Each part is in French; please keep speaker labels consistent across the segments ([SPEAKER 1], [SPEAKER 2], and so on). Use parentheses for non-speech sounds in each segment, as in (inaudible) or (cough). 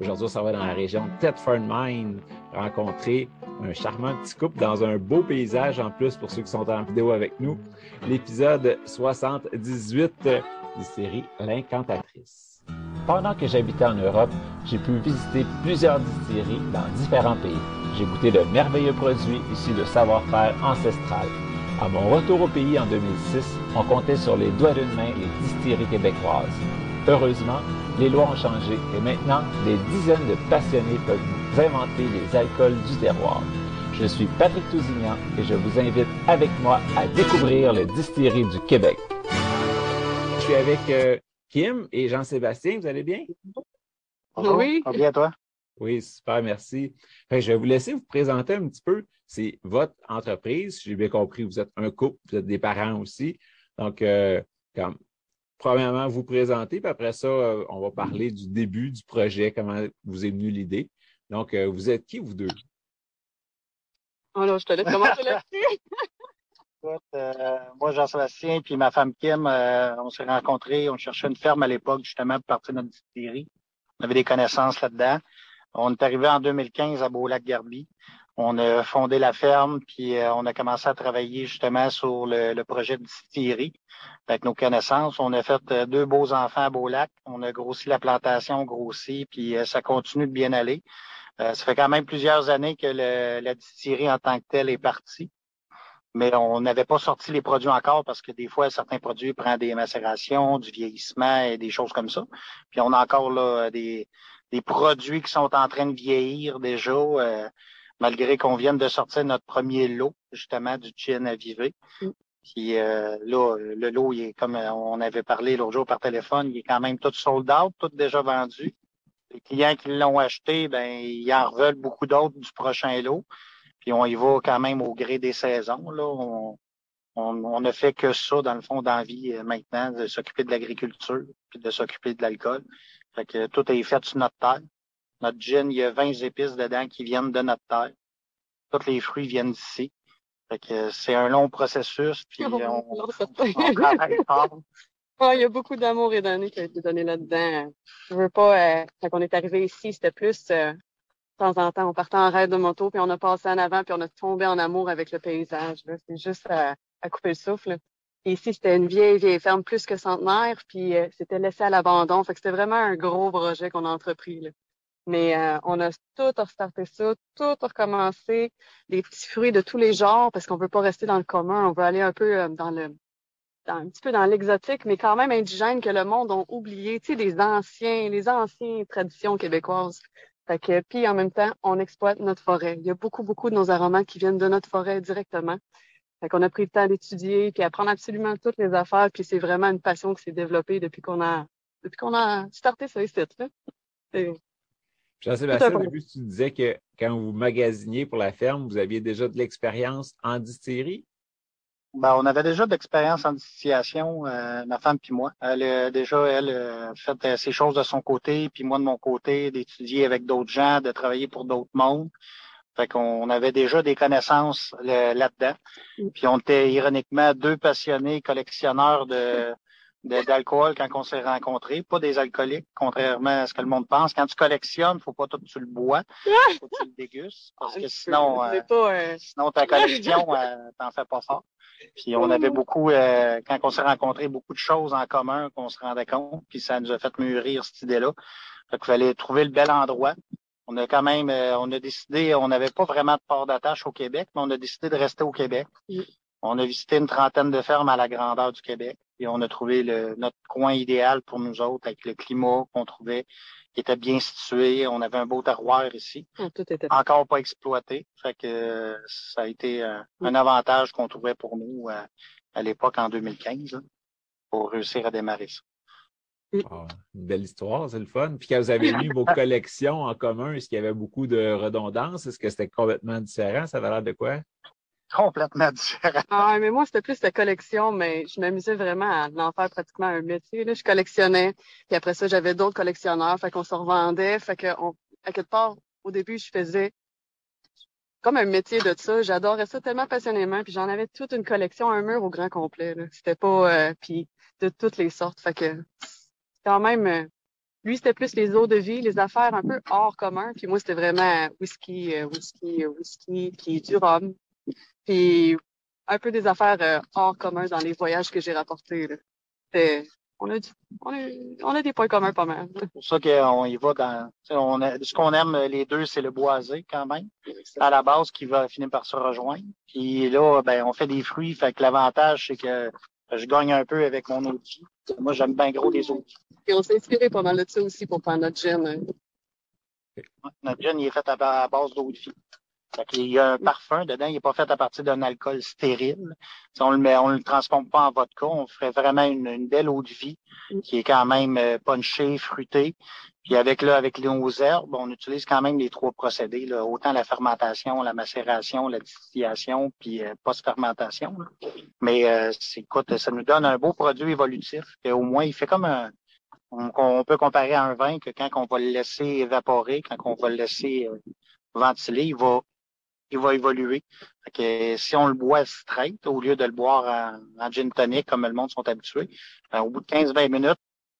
[SPEAKER 1] Aujourd'hui, on s'en va dans la région de Thetford Mine, rencontrer un charmant petit couple dans un beau paysage en plus pour ceux qui sont en vidéo avec nous. L'épisode 78 du série L'Incantatrice. Pendant que j'habitais en Europe, j'ai pu visiter plusieurs distilleries dans différents pays. J'ai goûté de merveilleux produits issus de savoir-faire ancestral. À mon retour au pays en 2006, on comptait sur les doigts d'une main les distilleries québécoises. Heureusement, les lois ont changé et maintenant, des dizaines de passionnés peuvent inventer les alcools du terroir. Je suis Patrick Tousignan et je vous invite avec moi à découvrir le distillerie du Québec. Je suis avec euh, Kim et Jean-Sébastien. Vous allez bien?
[SPEAKER 2] Bonjour.
[SPEAKER 3] Oui.
[SPEAKER 2] Bien, toi?
[SPEAKER 1] Oui, super, merci. Je vais vous laisser vous présenter un petit peu. C'est votre entreprise. J'ai bien compris, vous êtes un couple, vous êtes des parents aussi. Donc, euh, comme, premièrement, vous présenter, puis après ça, euh, on va parler du début du projet, comment vous est venue l'idée. Donc, euh, vous êtes qui, vous deux?
[SPEAKER 3] Oh là, je te laisse commencer là-dessus. (laughs)
[SPEAKER 2] Écoute, euh, moi, Jean-Sébastien, puis ma femme Kim, euh, on s'est rencontrés, on cherchait une ferme à l'époque, justement, pour partir de notre distillerie. On avait des connaissances là-dedans. On est arrivé en 2015 à Beau-Lac-Garby. On a fondé la ferme, puis euh, on a commencé à travailler justement sur le, projet de distillerie. Avec nos connaissances, on a fait euh, deux beaux enfants à Beau-Lac. On a grossi la plantation, grossi, puis euh, ça continue de bien aller. Euh, ça fait quand même plusieurs années que la distillerie en tant que telle est partie. Mais on n'avait pas sorti les produits encore parce que des fois, certains produits prennent des macérations, du vieillissement et des choses comme ça. Puis on a encore des, produits qui sont en train de vieillir déjà, malgré qu'on vienne de sortir notre premier lot, justement, du gin à viver.
[SPEAKER 3] Mm.
[SPEAKER 2] Puis euh, là, le lot, il est comme euh, on avait parlé l'autre jour par téléphone, il est quand même tout sold out, tout déjà vendu. Les clients qui l'ont acheté, ben, ils en veulent beaucoup d'autres du prochain lot. Puis on y va quand même au gré des saisons. Là. On, on, on ne fait que ça, dans le fond, dans la vie euh, maintenant, de s'occuper de l'agriculture, puis de s'occuper de l'alcool. Fait que tout est fait sur notre terre. Notre gin, il y a 20 épices dedans qui viennent de notre terre. Tous les fruits viennent d'ici. C'est un long processus, puis (laughs) on, on travaille fort.
[SPEAKER 3] Ah, il y a beaucoup d'amour et d'années qui a été donné là-dedans. Je veux pas, euh, quand on est arrivé ici, c'était plus euh, de temps en temps, on partait en raid de moto, puis on a passé en avant, puis on a tombé en amour avec le paysage. C'est juste à, à couper le souffle. Et ici, c'était une vieille, vieille ferme plus que centenaire, puis euh, c'était laissé à l'abandon. Fait que c'était vraiment un gros projet qu'on a entrepris. Là. Mais euh, on a tout restarté ça, tout recommencé, des petits fruits de tous les genres, parce qu'on veut pas rester dans le commun, on veut aller un peu euh, dans le dans- un petit peu dans l'exotique, mais quand même indigène que le monde a oublié, tu sais, les anciens, les anciennes traditions québécoises. Fait que, puis en même temps, on exploite notre forêt. Il y a beaucoup, beaucoup de nos aromates qui viennent de notre forêt directement. Fait qu'on a pris le temps d'étudier, puis apprendre absolument toutes les affaires, puis c'est vraiment une passion qui s'est développée depuis qu'on a, depuis qu'on a starté ce site, là.
[SPEAKER 1] Jean-Sébastien, au début, tu disais que quand vous magasiniez pour la ferme, vous aviez déjà de l'expérience en distillerie?
[SPEAKER 2] Ben, on avait déjà de l'expérience en distillation, euh, ma femme puis moi. Elle a déjà, elle, euh, fait euh, ses choses de son côté, puis moi de mon côté, d'étudier avec d'autres gens, de travailler pour d'autres mondes. Fait qu'on avait déjà des connaissances là-dedans. Puis on était ironiquement deux passionnés collectionneurs de d'alcool quand on s'est rencontrés, pas des alcooliques, contrairement à ce que le monde pense. Quand tu collectionnes, faut pas tout tu le bois, faut que tu le dégustes, parce que sinon, euh,
[SPEAKER 3] euh,
[SPEAKER 2] sinon ta collection, (laughs) euh, t'en fais pas fort. Puis on avait beaucoup, euh, quand on s'est rencontrés, beaucoup de choses en commun qu'on se rendait compte, puis ça nous a fait mûrir cette idée-là. Fait qu'il fallait trouver le bel endroit. On a quand même, on a décidé, on n'avait pas vraiment de port d'attache au Québec, mais on a décidé de rester au Québec. On a visité une trentaine de fermes à la grandeur du Québec et on a trouvé le, notre coin idéal pour nous autres avec le climat qu'on trouvait qui était bien situé. On avait un beau terroir ici.
[SPEAKER 3] Ah, tout était...
[SPEAKER 2] Encore pas exploité. Fait que ça a été euh, un avantage qu'on trouvait pour nous euh, à l'époque en 2015 pour réussir à démarrer ça.
[SPEAKER 1] Oh, une belle histoire, c'est le fun. Puis quand vous avez mis vos (laughs) collections en commun, est-ce qu'il y avait beaucoup de redondance? Est-ce que c'était complètement différent? Ça avait l'air de quoi?
[SPEAKER 2] Complètement différent.
[SPEAKER 3] Ah, mais moi, c'était plus la collection, mais je m'amusais vraiment à en faire pratiquement un métier. Là. Je collectionnais, puis après ça, j'avais d'autres collectionneurs, fait qu'on se revendait, fait que à quelque part, au début, je faisais comme un métier de ça. J'adorais ça tellement passionnément, puis j'en avais toute une collection, un mur au grand complet. C'était pas, euh, puis de toutes les sortes, fait que quand même. Euh, lui, c'était plus les eaux de vie, les affaires un peu hors commun. Puis moi, c'était vraiment whisky, euh, whisky, whisky, puis du rhum. Puis un peu des affaires euh, hors commun dans les voyages que j'ai rapportés. On a, on, a, on a des points communs pas mal.
[SPEAKER 2] C'est pour ça qu'on y va dans. On a, ce qu'on aime les deux, c'est le boisé quand même. À la base, qui va finir par se rejoindre. Puis là, ben, on fait des fruits. Fait que l'avantage, c'est que je gagne un peu avec mon eau Moi, j'aime bien gros des eaux
[SPEAKER 3] Et on s'est inspiré pas mal de ça aussi pour faire notre gin.
[SPEAKER 2] Notre gin, il est fait à, base d'eau de vie. Il y a un parfum dedans, il n'est pas fait à partir d'un alcool stérile. Si on le met, on le transforme pas en vodka, on ferait vraiment une, belle eau de vie qui est quand même euh, punchée, fruitée. Puis avec là, avec nos herbes, on utilise quand même les trois procédés, là, autant la fermentation, la macération, la distillation, puis euh, post-fermentation. Mais euh, écoute, ça nous donne un beau produit évolutif. Et au moins, il fait comme un, on, peut comparer à un vin que quand on va le laisser évaporer, quand on va le laisser ventiler, il va il va évoluer. que, si on le boit straight au lieu de le boire en, gin tonic comme le monde sont habitués, ben, au bout de 15-20 minutes,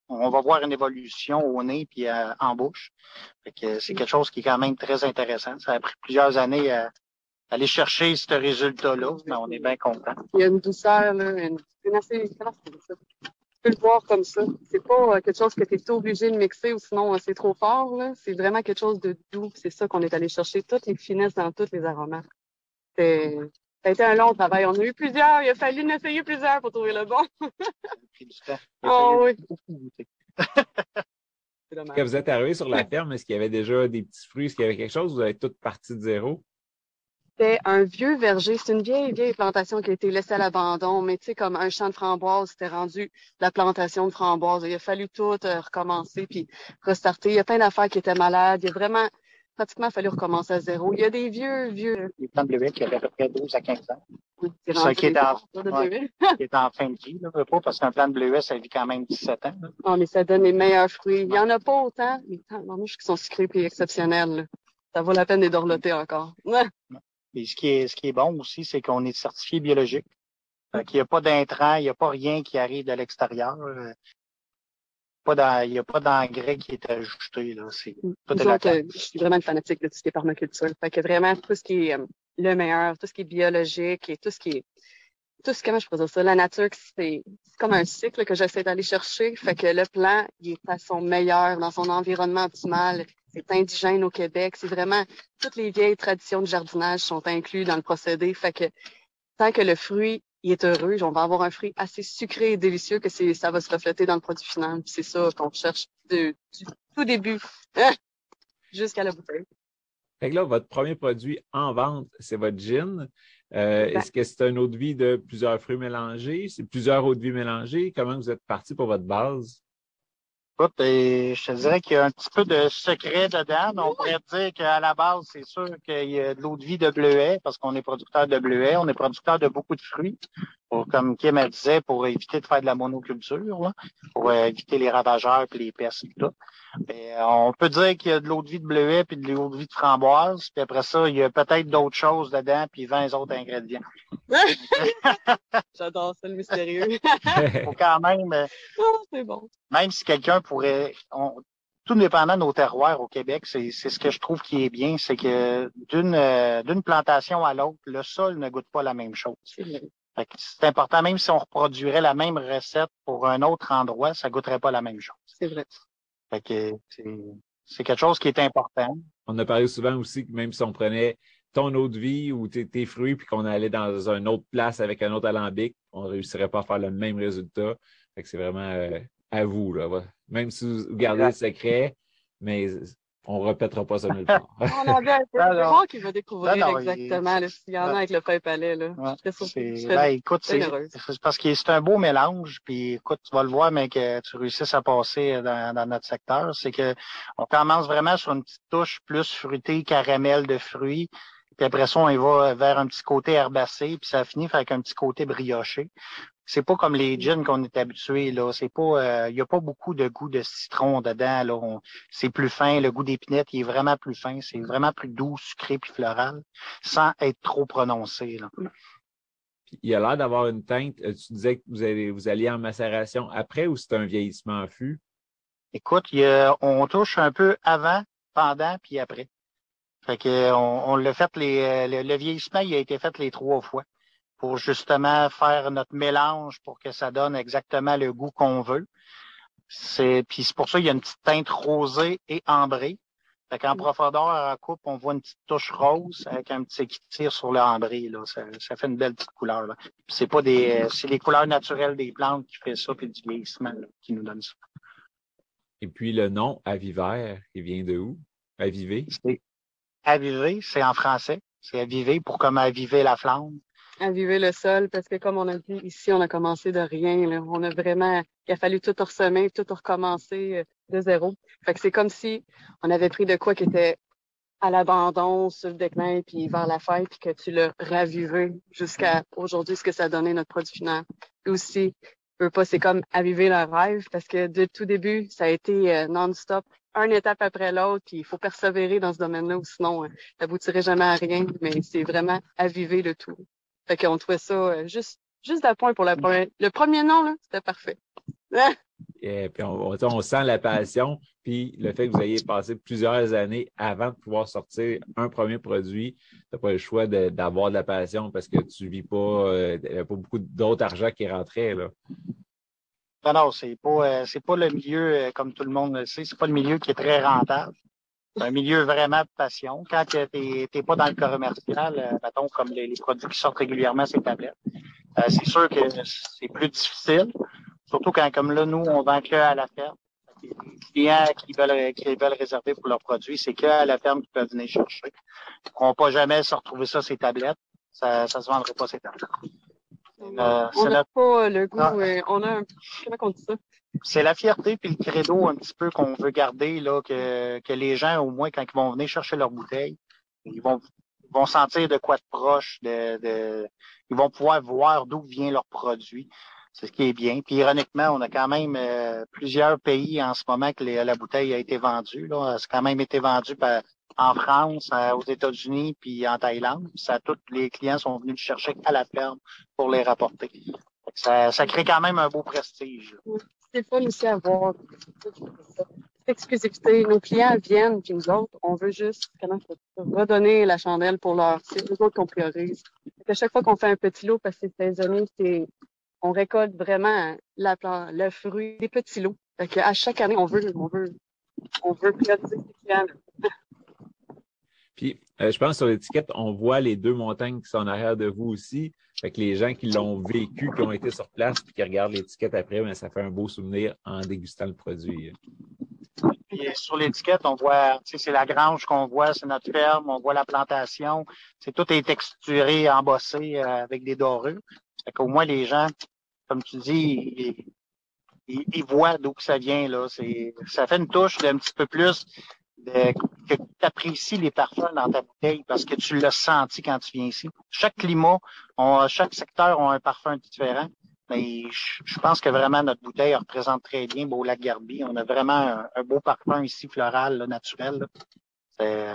[SPEAKER 2] on va voir une évolution au nez puis euh, en bouche. que c'est quelque chose qui est quand même très intéressant. Ça a pris plusieurs années à aller chercher ce résultat-là, mais on est bien content.
[SPEAKER 3] Il y a une douceur, là, une, une assez, peux le voir comme ça. C'est pas euh, quelque chose que tu es obligé de mixer ou sinon euh, c'est trop fort. C'est vraiment quelque chose de doux. C'est ça qu'on est allé chercher, toutes les finesses dans tous les aromates. Ça a été un long travail. On a eu plusieurs. Il a fallu en essayer plusieurs pour trouver le bon. (laughs) oh oui.
[SPEAKER 1] Quand vous êtes arrivé sur la ferme, est-ce qu'il y avait déjà des petits fruits? Est-ce qu'il y avait quelque chose? Vous avez tout parti de zéro?
[SPEAKER 3] C'était un vieux verger. C'est une vieille, vieille plantation qui a été laissée à l'abandon. Mais tu sais, comme un champ de framboises, c'était rendu la plantation de framboises. Il a fallu tout euh, recommencer puis restarter. Il y a plein d'affaires qui étaient malades. Il a vraiment pratiquement fallu recommencer à zéro. Il y a des vieux, vieux.
[SPEAKER 2] Les plants de qui avaient à peu près 12 à 15 ans. c'est ça qui est, en, qui est en fin de vie, là, pas, parce qu'un plant de bleuet, ça vit quand même 17 ans.
[SPEAKER 3] Non, mais ça donne les meilleurs fruits. Il n'y en a pas autant, mais tant qui sont sucrés et exceptionnels. Ça vaut la peine de dorloter encore.
[SPEAKER 2] Et ce qui est, ce qui est bon aussi, c'est qu'on est certifié biologique. il n'y a pas d'intrants, il n'y a pas rien qui arrive de l'extérieur. Euh, pas il n'y a pas d'engrais qui est ajouté. Là. C'est,
[SPEAKER 3] mm. je suis vraiment une fanatique de tout ce qui est permaculture. Fait que vraiment, tout ce qui est euh, le meilleur, tout ce qui est biologique et tout ce qui est tout ce comment je pourrais dire ça, la nature, c'est comme un cycle que j'essaie d'aller chercher. Fait que le plant, il est à son meilleur dans son environnement optimal c'est indigène au Québec. C'est vraiment toutes les vieilles traditions de jardinage sont incluses dans le procédé. Fait que tant que le fruit il est heureux, on va avoir un fruit assez sucré et délicieux que c'est ça va se refléter dans le produit final. C'est ça qu'on cherche du tout début jusqu'à la bouteille.
[SPEAKER 1] Fait que là, votre premier produit en vente, c'est votre gin. Euh, est-ce que c'est un eau de vie de plusieurs fruits mélangés? C'est plusieurs eaux de vie mélangées? Comment vous êtes parti pour votre base?
[SPEAKER 2] Écoute, je te dirais qu'il y a un petit peu de secret dedans, on pourrait dire qu'à la base, c'est sûr qu'il y a de l'eau de vie de bleuet, parce qu'on est producteur de bleuet, on est producteur de beaucoup de fruits. Pour, comme Kim elle disait, pour éviter de faire de la monoculture, là, pour euh, éviter les ravageurs et les pestes et tout. Et, euh, on peut dire qu'il y a de l'eau de vie de bleuet puis de l'eau de vie de framboise, puis après ça, il y a peut-être d'autres choses dedans, puis 20 autres ingrédients. (laughs)
[SPEAKER 3] J'adore ça, le mystérieux.
[SPEAKER 2] Faut quand même, (laughs)
[SPEAKER 3] oh, c'est bon.
[SPEAKER 2] même si quelqu'un pourrait, on- tout dépendant de nos terroirs au Québec, c'est c'est ce que je trouve qui est bien, c'est que d'une euh, d'une plantation à l'autre, le sol ne goûte pas la même chose.
[SPEAKER 3] C'est vrai.
[SPEAKER 2] Fait que C'est important, même si on reproduirait la même recette pour un autre endroit, ça goûterait pas la même chose.
[SPEAKER 3] C'est vrai.
[SPEAKER 2] Fait que c'est c'est quelque chose qui est important.
[SPEAKER 1] On a parlé souvent aussi que même si on prenait ton eau de vie ou tes, tes fruits puis qu'on allait dans une autre place avec un autre alambic, on ne réussirait pas à faire le même résultat. Fait que c'est vraiment euh, à vous, là. Même si vous gardez le secret, mais on ne répétera pas ça nulle (laughs) part.
[SPEAKER 3] On avait un peu voir qui va découvrir
[SPEAKER 2] Non, non, il-
[SPEAKER 3] exactement là, s'il y en a avec le pain palais. Là.
[SPEAKER 2] Ouais,
[SPEAKER 3] Je serais Je
[SPEAKER 2] ben, écoute, c'est
[SPEAKER 3] bien heureuse.
[SPEAKER 2] c'est parce que c'est un beau mélange. Puis écoute, tu vas le voir, mais que tu réussisses à passer dans, dans notre secteur, c'est que on commence vraiment sur une petite touche plus fruitée, caramel de fruits. Puis après ça, on y va vers un petit côté herbacé, puis ça finit avec un petit côté brioché. C'est pas comme les gins qu'on est habitué là. C'est pas, il y a pas beaucoup de goût de citron dedans là. On- C'est plus fin. Le goût d'épinette, il est vraiment plus fin. C'est vraiment plus doux, sucré puis floral, sans être trop prononcé là.
[SPEAKER 1] Puis il a l'air d'avoir une teinte. euh, Tu disais que vous, allez, vous alliez en macération après ou c'est un vieillissement en fût?
[SPEAKER 2] Écoute, il y a- on touche un peu avant, pendant, puis après. Fait que on, on l'a fait les euh, le, le vieillissement, il a été fait les trois fois pour justement faire notre mélange pour que ça donne exactement le goût qu'on veut. C'est puis c'est pour ça qu'il y a une petite teinte rosée et ambrée. Fait qu'en profondeur en coupe, on voit une petite touche rose avec un petit qui tire sur le ambré là. Ça, ça fait une belle petite couleur. Là. C'est pas des euh, c'est les couleurs naturelles des plantes qui fait ça puis du vieillissement là, qui nous donne ça.
[SPEAKER 1] Et puis le nom, Avivaire, il vient de où? Aviver?
[SPEAKER 2] C'est aviver, c'est en français. C'est aviver pour comme aviver la flamme.
[SPEAKER 3] Aviver le sol, parce que comme on a dit, ici, on a commencé de rien. Là. On a vraiment, il a fallu tout ressemer, tout recommencer euh, de zéro. Fait que c'est comme si on avait pris de quoi qui était à l'abandon, sur le déclin, puis vers la fête, puis que tu l'as ravivé jusqu'à aujourd'hui, ce que ça a donné notre produit final. Puis aussi, veux pas, c'est comme aviver le rêve, parce que de tout début, ça a été euh, non-stop, une étape après l'autre, puis il faut persévérer dans ce domaine-là, ou sinon, euh, t'aboutirais jamais à rien, mais c'est vraiment aviver le tout. Fait qu'on trouvait ça euh, juste, juste à point pour la première. Le premier nom, là, c'était parfait. (laughs)
[SPEAKER 1] Et puis on, on- on sent la passion, puis le fait que vous ayez passé plusieurs années avant de pouvoir sortir un premier produit, tu n'as pas le choix de- d'avoir de, la passion parce que tu vis pas, euh, il y avait pas beaucoup d'autres argent qui rentrait. Là.
[SPEAKER 2] Non, non, c'est pas, euh, c'est pas le milieu, euh, comme tout le monde le sait, c'est pas le milieu qui est très rentable. C'est un milieu vraiment de passion. Quand tu n'es pas dans le commercial, euh, mettons, comme les, les produits qui sortent régulièrement ces tablettes, euh, c'est sûr que c'est plus difficile. Surtout quand, comme là, nous, on vend que à la ferme. Les clients qui veulent, qui veulent réserver pour leurs produits, c'est que à la ferme qu'ils peuvent venir chercher. Ils ne pourront pas jamais se retrouver ça, ces tablettes. Ça ne se vendrait pas, ces tablettes. Euh,
[SPEAKER 3] on n'a
[SPEAKER 2] la-
[SPEAKER 3] pas le goût,
[SPEAKER 2] Ah.
[SPEAKER 3] euh, on a un, comment on dit ça?
[SPEAKER 2] C'est la fierté puis le credo un petit peu qu'on veut garder là que, que les gens au moins quand ils vont venir chercher leur bouteille ils vont vont sentir de quoi de proche de, de ils vont pouvoir voir d'où vient leur produit c'est ce qui est bien puis ironiquement on a quand même euh, plusieurs pays en ce moment que la bouteille a été vendue là c'est quand même été vendu en France, euh, aux États-Unis, puis en Thaïlande. Ça, tous les clients sont venus le chercher à la ferme pour les rapporter. Ça, ça crée quand même un beau prestige.
[SPEAKER 3] C'est fun aussi à voir. Cette exclusivité. Nos clients viennent, puis nous autres, on veut juste, comment redonner la chandelle pour leur, c'est nous autres qu'on priorise. Qu'à chaque fois qu'on fait un petit lot, parce que c'est saisonnier, c'est, on récolte vraiment la le fruit, des petits lots. Fait qu'à chaque année, on veut, on veut, on veut prioriser ces clients.
[SPEAKER 1] Euh, je pense sur l'étiquette, on voit les deux montagnes qui sont en arrière de vous aussi. Fait les gens qui l'ont vécu, qui ont été sur place, puis qui regardent l'étiquette après, ben, ça fait un beau souvenir en dégustant le produit.
[SPEAKER 2] Puis sur l'étiquette, on voit, c'est la grange qu'on voit, c'est notre ferme, on voit la plantation. C'est tout est texturé, embossé euh, avec des dorures. Fait qu'au moins les gens, comme tu dis, ils, ils- ils voient d'où ça vient là. C'est, ça fait une touche d'un petit peu plus que tu apprécies les parfums dans ta bouteille parce que tu l'as senti quand tu viens ici. Chaque climat, on, chaque secteur a un parfum différent. Mais je, pense que vraiment notre bouteille représente très bien Beau Lac Garbi. On a vraiment un, beau parfum ici floral, naturel. C'est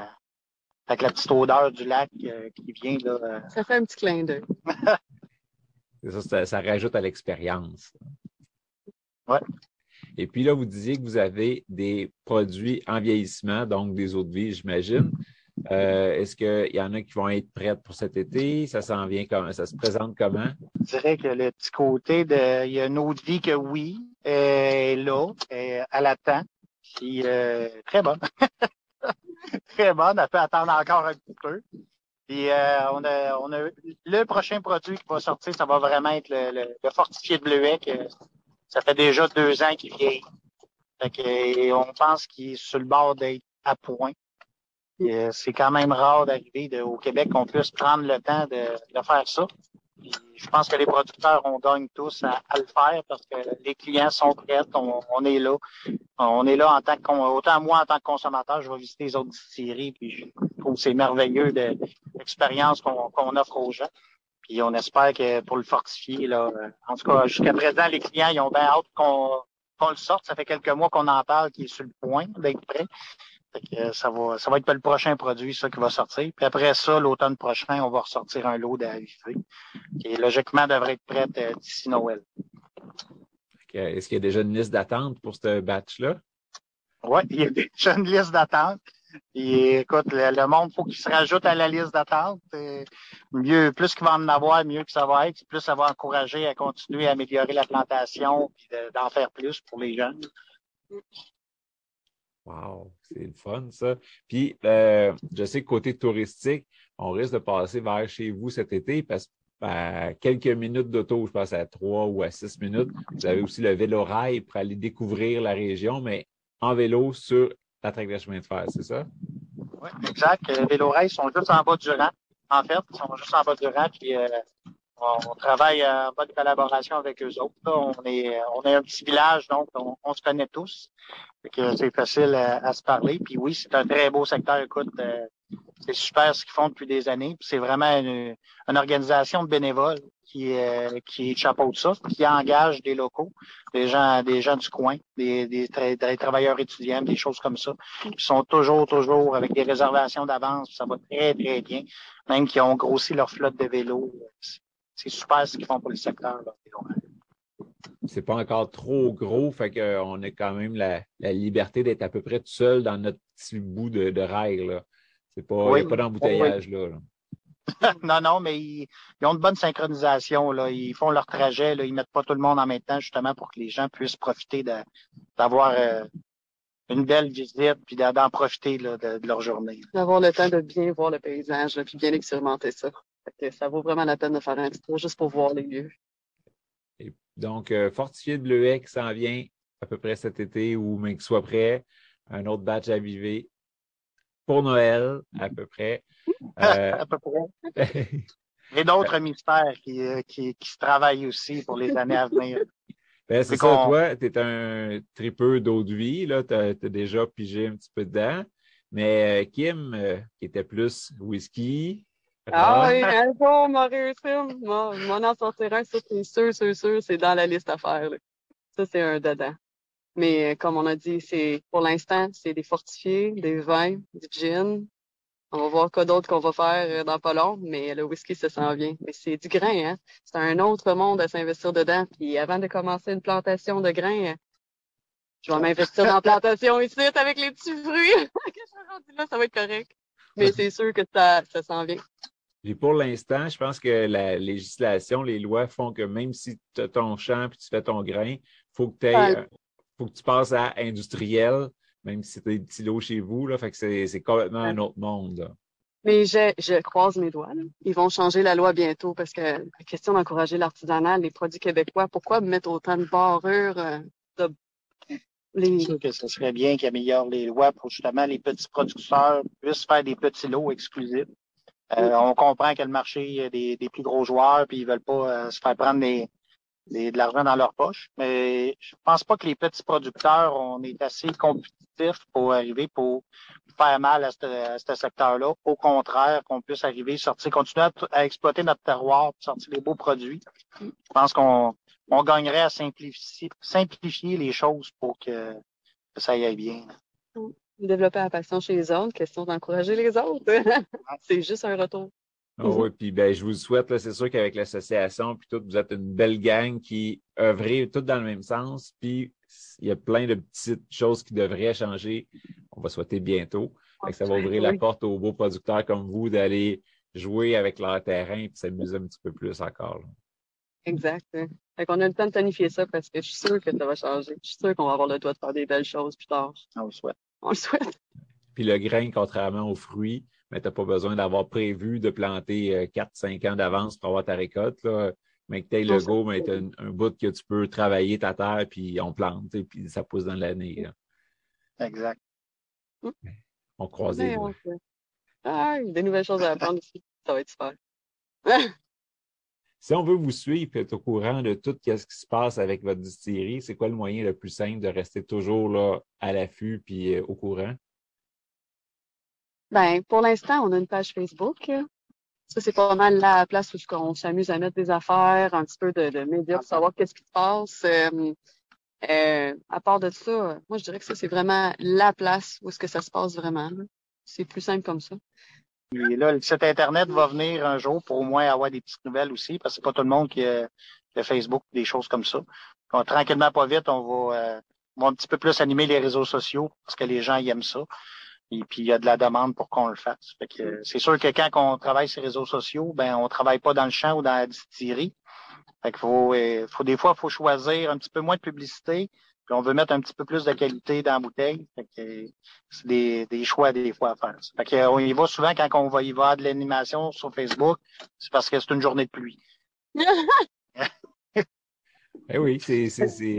[SPEAKER 2] avec la petite odeur du lac euh, qui vient. Là, euh.
[SPEAKER 3] Ça fait un petit clin d'œil. (laughs)
[SPEAKER 1] ça, ça, rajoute à l'expérience.
[SPEAKER 2] Ouais.
[SPEAKER 1] Et puis là, vous disiez que vous avez des produits en vieillissement, donc des eaux de vie, j'imagine. Euh, est-ce qu'il y en a qui vont être prêtes pour cet été? Ça s'en vient comment? Ça se présente comment?
[SPEAKER 2] Je dirais que le petit côté de. Il y a une eau de vie que oui, est là, est à l'attente. Puis euh, très bonne. (laughs) très bonne. Elle peut attendre encore un petit peu. Puis euh, on, a, on a le prochain produit qui va sortir, ça va vraiment être le, fortifié de bleuet. Que ça fait déjà deux ans qu'il vieillit. Fait que, on pense qu'il est sur le bord d'être à point. Euh, c'est quand même rare d'arriver au Québec qu'on puisse prendre le temps de, faire ça. je pense que les producteurs, on gagne tous à, le faire parce que les clients sont prêts, on, est là. On est là en tant que, autant moi en tant que consommateur, je vais visiter les autres distilleries, puis je trouve que c'est merveilleux de l'expérience qu'on offre aux gens. Puis on espère que pour le fortifier, là, en tout cas, jusqu'à présent, les clients, ils ont bien hâte qu'on le sorte. Ça fait quelques mois qu'on en parle, qui est sur le point d'être prêt. Euh, ça va, ça va être le prochain produit, ça, qui va sortir. Puis après ça, l'automne prochain, on va ressortir un lot d'AVV qui, logiquement, devrait être prêt euh, d'ici Noël.
[SPEAKER 1] Est-ce qu'il y a déjà une liste d'attente pour ce batch-là?
[SPEAKER 2] Oui, il y a déjà une liste d'attente. Et écoute, le, monde, faut qu'il se rajoute à la liste d'attente. Mieux, plus qu'il va en avoir, mieux que ça va être. Plus ça va encourager à continuer à améliorer la plantation et d'en faire plus pour les jeunes.
[SPEAKER 1] Wow, c'est le fun, ça. Puis, euh, je sais que côté touristique, on risque de passer vers chez vous cet été parce que à quelques minutes d'auto, je pense à trois ou à six minutes, vous avez aussi le vélo rail pour aller découvrir la région, mais en vélo sur la traque de chemin de fer, c'est ça?
[SPEAKER 2] Oui, exact. Les vélo rail sont juste en bas du rang. En fait, ils sont juste en bas du rang, puis euh, on, travaille en bonne collaboration avec eux autres. On est on est un petit village, donc on, se connaît tous. c'est facile à, se parler. Puis oui, c'est un très beau secteur. Écoute, euh, c'est super ce qu'ils font depuis des années. c'est vraiment une, organisation de bénévoles qui, euh, qui chapeaute ça, qui engage des locaux, des gens, des gens du coin, des, des, travailleurs étudiants, des choses comme ça. Ils sont toujours, toujours avec des réservations d'avance. Ça va très, très bien. Même qui ont grossi leur flotte de vélos c'est super ce qu'ils font pour le secteur.
[SPEAKER 1] C'est pas encore trop gros, fait qu'on a quand même la, liberté d'être à peu près tout seul dans notre petit bout de, de rail. C'est pas, il n'y a pas d'embouteillage là. (laughs)
[SPEAKER 2] non, non, mais ils, ont de bonne synchronisation. Là. Ils font leur trajet. Là. Ils mettent pas tout le monde en même temps, justement, pour que les gens puissent profiter d'avoir euh, une belle visite puis d'en profiter de, leur journée.
[SPEAKER 3] D'avoir le temps de bien voir le paysage, et puis bien expérimenter ça ça vaut vraiment la peine de faire un petit tour juste pour voir les lieux.
[SPEAKER 1] donc, euh, Fortifié de Bleuet qui s'en vient à peu près cet été ou mais qui soit prêt. Un autre batch à vivre pour Noël, à peu près.
[SPEAKER 2] Euh, (laughs) à peu près. (laughs) Et d'autres mystères qui, euh, qui, qui, se travaillent aussi pour les années à venir.
[SPEAKER 1] Ben, c'est ça, toi, tu es un tripeux d'eau de vie, là, tu as, déjà pigé un petit peu dedans. Mais Kim, qui était plus whisky,
[SPEAKER 3] ah, oui, un jour, on m'a réussi. Mon en sortir un, ça, c'est sûr, sûr, sûr, c'est dans la liste à faire. Ça, c'est un dedans. Mais euh, comme on a dit, c'est pour l'instant, c'est des fortifiés, des vins, du gin. On va voir quoi d'autre qu'on va faire euh, dans pas long, mais le whisky, ça s'en vient. Mais c'est du grain, hein. C'est un autre monde à s'investir dedans. Puis avant de commencer une plantation de grains, je vais m'investir dans la plantation ici avec les petits fruits. (laughs) là, ça va être correct. Mais c'est sûr que ça, ça s'en vient.
[SPEAKER 1] Et pour l'instant, je pense que la législation, les lois font que même si tu as ton champ et tu fais ton grain, il faut que faut que tu passes à industriel, même si c'est des petits lots chez vous. Là, fait que c'est complètement un autre monde.
[SPEAKER 3] Mais je, je, croise mes doigts. Ils vont changer la loi bientôt parce que la question d'encourager l'artisanal, les produits québécois, pourquoi mettre autant de barrures euh, de
[SPEAKER 2] les... sûr que ce serait bien qu'ils améliorent les lois pour justement les petits producteurs puissent faire des petits lots exclusifs. Euh, on comprend que le marché a des, des, plus gros joueurs, puis ils veulent pas euh, se faire prendre des, de l'argent dans leur poche. Mais je pense pas que les petits producteurs, on est assez compétitifs pour arriver pour faire mal à ce, secteur-là. Au contraire, qu'on puisse arriver, sortir, continuer à, exploiter notre terroir, sortir des beaux produits. Je pense qu'on on gagnerait à simplifier, simplifier les choses pour que, ça y aille bien.
[SPEAKER 3] Développer la passion chez les autres, question d'encourager les autres. (laughs) C'est juste un retour.
[SPEAKER 1] Ah oui, puis ben, je vous souhaite, c'est sûr qu'avec l'association, puis tout, vous êtes une belle gang qui œuvrait tout dans le même sens, puis il y a plein de petites choses qui devraient changer. On va souhaiter bientôt. ça va ouvrir la porte aux beaux producteurs comme vous d'aller jouer avec leur terrain et s'amuser un petit peu plus encore.
[SPEAKER 3] Exact. Fait qu'on a le temps de planifier ça parce que je suis sûr que ça va changer. Je suis sûr qu'on va avoir le droit de faire des belles choses plus tard.
[SPEAKER 2] On le souhaite.
[SPEAKER 3] On le souhaite.
[SPEAKER 1] Puis le grain, contrairement aux fruits, mais tu n'as pas besoin d'avoir prévu de planter 4-5 euh, ans d'avance pour avoir ta récolte. Là. Mais que tu aies le go, mais tu as un, bout que tu peux travailler ta terre, puis on plante, et puis ça pousse dans l'année.
[SPEAKER 2] Exact.
[SPEAKER 1] On croise les
[SPEAKER 3] doigts. Ah, des nouvelles choses à apprendre aussi. Ça va être super. (laughs)
[SPEAKER 1] si on veut vous suivre et être au courant de tout ce qui se passe avec votre distillerie, c'est quoi le moyen le plus simple de rester toujours là, à l'affût puis euh, au courant?
[SPEAKER 3] Ben, pour l'instant, on a une page Facebook. Ça, c'est pas mal la place où on s'amuse à mettre des affaires, un petit peu de, de médias pour savoir qu'est-ce qui se passe. Euh, euh, à part de ça, moi, je dirais que ça, c'est vraiment la place où est-ce que ça se passe vraiment. C'est plus simple comme ça.
[SPEAKER 2] Et là, le site Internet va venir un jour pour au moins avoir des petites nouvelles aussi, parce que c'est pas tout le monde qui a, Facebook, des choses comme ça. Donc, tranquillement, pas vite, on va, euh, on va un petit peu plus animer les réseaux sociaux parce que les gens aiment ça. Et puis, il y a de la demande pour qu'on le fasse. c'est sûr que quand on travaille sur les réseaux sociaux, ben, on travaille pas dans le champ ou dans la distillerie. Fait qu'il faut, euh, faut, des fois, il faut choisir un petit peu moins de publicité. Puis on veut mettre un petit peu plus de qualité dans la bouteille. c'est des, des, choix des fois à faire. Fait qu'on y va souvent quand on va y voir de l'animation sur Facebook, c'est parce que c'est une journée de pluie. (laughs)
[SPEAKER 1] eh oui, c'est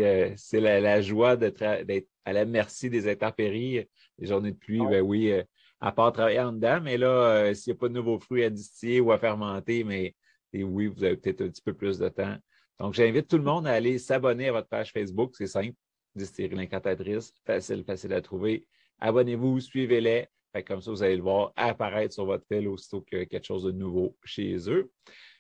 [SPEAKER 1] euh, la, la, joie d'être à la merci des intempéries les journées de pluie, ben oui, euh, à part travailler en dedans, mais là, euh, s'il n'y a pas de nouveaux fruits à distiller ou à fermenter, mais oui, vous avez peut-être un petit peu plus de temps. Donc, j'invite tout le monde à aller s'abonner à votre page Facebook. C'est simple. Distillerie l'incantatrice. Facile, facile à trouver. Abonnez-vous, suivez-les. Comme ça, vous allez le voir apparaître sur votre fil aussitôt que quelque chose de nouveau chez eux.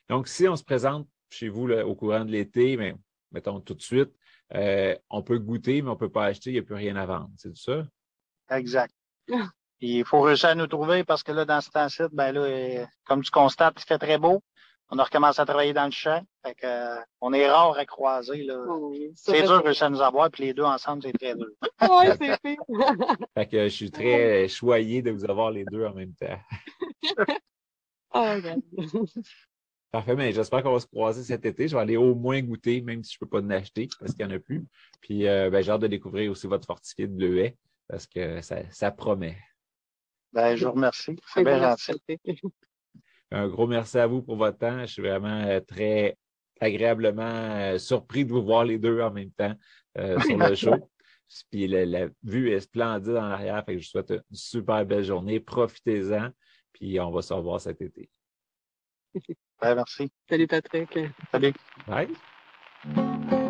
[SPEAKER 1] Donc, si on se présente chez vous au courant de l'été, mais mettons tout de suite, euh, on peut goûter, mais on ne peut pas acheter, il n'y a plus rien à vendre. C'est ça?
[SPEAKER 2] Exact. il faut réussir à nous trouver parce que là, dans ce temps-ci, ben là, euh, comme tu constates, il fait très beau. On a recommencé à travailler dans le champ. Fait que, euh, on est rare à croiser. Là. c'est dur de réussir à nous avoir, puis les deux ensemble, c'est très dur. (laughs)
[SPEAKER 3] oui, c'est fait. (laughs)
[SPEAKER 1] fait que je suis très choyé de vous avoir les deux en même temps.
[SPEAKER 3] oh, (laughs)
[SPEAKER 1] Parfait, mais j'espère qu'on va se croiser cet été. Je vais aller au moins goûter, même si je ne peux pas en acheter, parce qu'il n'y en a plus. Puis euh, ben, j'ai hâte de découvrir aussi votre fortifié de bleuet parce que ça, ça promet.
[SPEAKER 2] Ben, je vous remercie. C'est bien gentil. (laughs)
[SPEAKER 1] Un gros merci à vous pour votre temps. Je suis vraiment euh, très agréablement euh, surpris de vous voir les deux en même temps euh, (laughs) sur le show. Puis la, vue est splendide en arrière. Fait que je vous souhaite une super belle journée. Profitez-en. Puis on va se revoir cet été. (laughs)
[SPEAKER 2] Ben, merci.
[SPEAKER 3] Salut Patrick.
[SPEAKER 2] Salut.
[SPEAKER 1] Bye.